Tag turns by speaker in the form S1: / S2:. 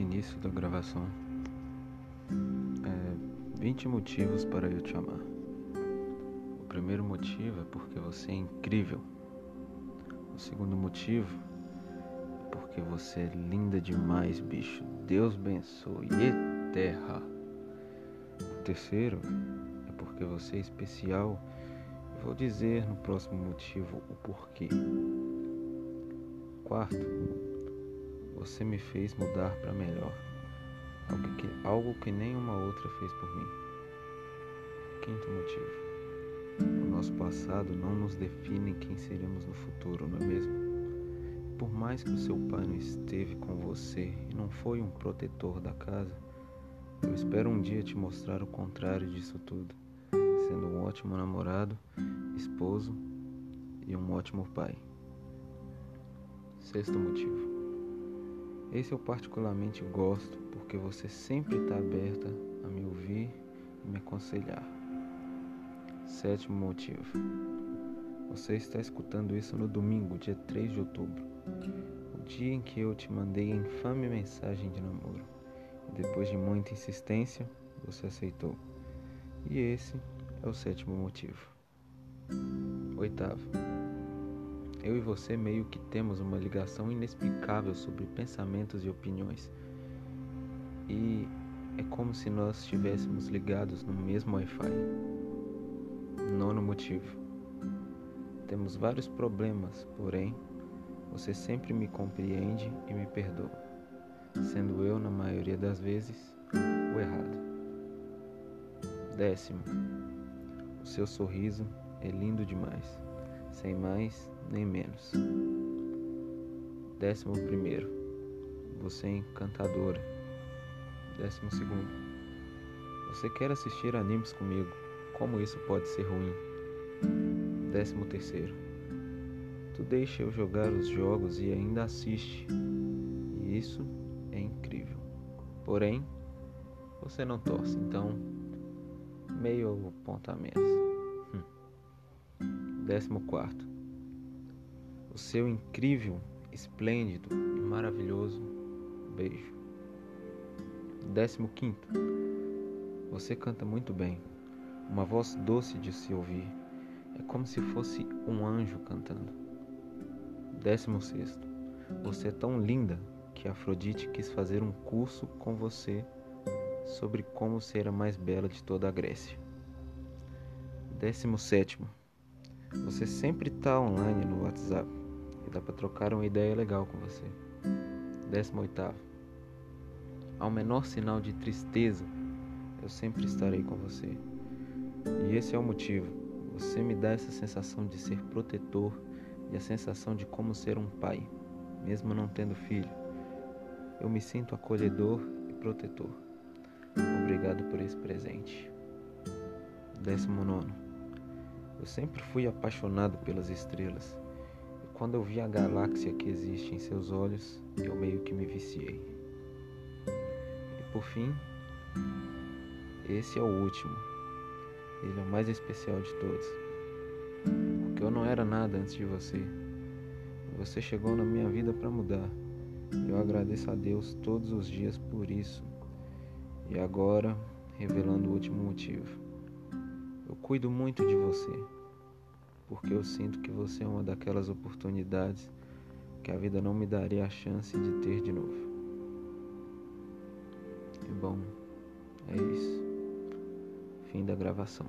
S1: início da gravação. É, 20 motivos para eu te amar. O primeiro motivo é porque você é incrível. O segundo motivo é porque você é linda demais, bicho. Deus abençoe. E terra. O terceiro é porque você é especial. Vou dizer no próximo motivo o porquê. Quarto, você me fez mudar para melhor. Algo que, algo que nenhuma outra fez por mim. Quinto motivo. O nosso passado não nos define quem seremos no futuro, não é mesmo? Por mais que o seu pai não esteve com você e não foi um protetor da casa, eu espero um dia te mostrar o contrário disso tudo, sendo um ótimo namorado, esposo e um ótimo pai. Sexto motivo. Esse eu particularmente gosto porque você sempre está aberta a me ouvir e me aconselhar. Sétimo motivo. Você está escutando isso no domingo, dia 3 de outubro, o dia em que eu te mandei a infame mensagem de namoro. E depois de muita insistência, você aceitou. E esse é o sétimo motivo. Oitavo. Eu e você meio que temos uma ligação inexplicável sobre pensamentos e opiniões. E é como se nós estivéssemos ligados no mesmo Wi-Fi. Nono motivo. Temos vários problemas, porém, você sempre me compreende e me perdoa, sendo eu, na maioria das vezes, o errado. Décimo. O seu sorriso é lindo demais, sem mais nem menos. Décimo primeiro, você é encantadora. Décimo segundo, você quer assistir animes comigo. Como isso pode ser ruim? Décimo terceiro, tu deixa eu jogar os jogos e ainda assiste. E isso é incrível. Porém, você não torce, então meio ponto a menos. Hum. Décimo quarto, o seu incrível, esplêndido e maravilhoso beijo. Décimo quinto, você canta muito bem, uma voz doce de se ouvir, é como se fosse um anjo cantando. Décimo sexto, você é tão linda que Afrodite quis fazer um curso com você sobre como ser a mais bela de toda a Grécia. Décimo sétimo, você sempre está online no WhatsApp e dá para trocar uma ideia legal com você. 18. Ao menor sinal de tristeza, eu sempre estarei com você. E esse é o motivo. Você me dá essa sensação de ser protetor e a sensação de como ser um pai, mesmo não tendo filho. Eu me sinto acolhedor e protetor. Obrigado por esse presente. 19. Eu sempre fui apaixonado pelas estrelas. Quando eu vi a galáxia que existe em seus olhos, eu meio que me viciei. E por fim, esse é o último. Ele é o mais especial de todos. Porque eu não era nada antes de você. Você chegou na minha vida para mudar. Eu agradeço a Deus todos os dias por isso. E agora, revelando o último motivo. Eu cuido muito de você porque eu sinto que você é uma daquelas oportunidades que a vida não me daria a chance de ter de novo. E bom, é isso. Fim da gravação.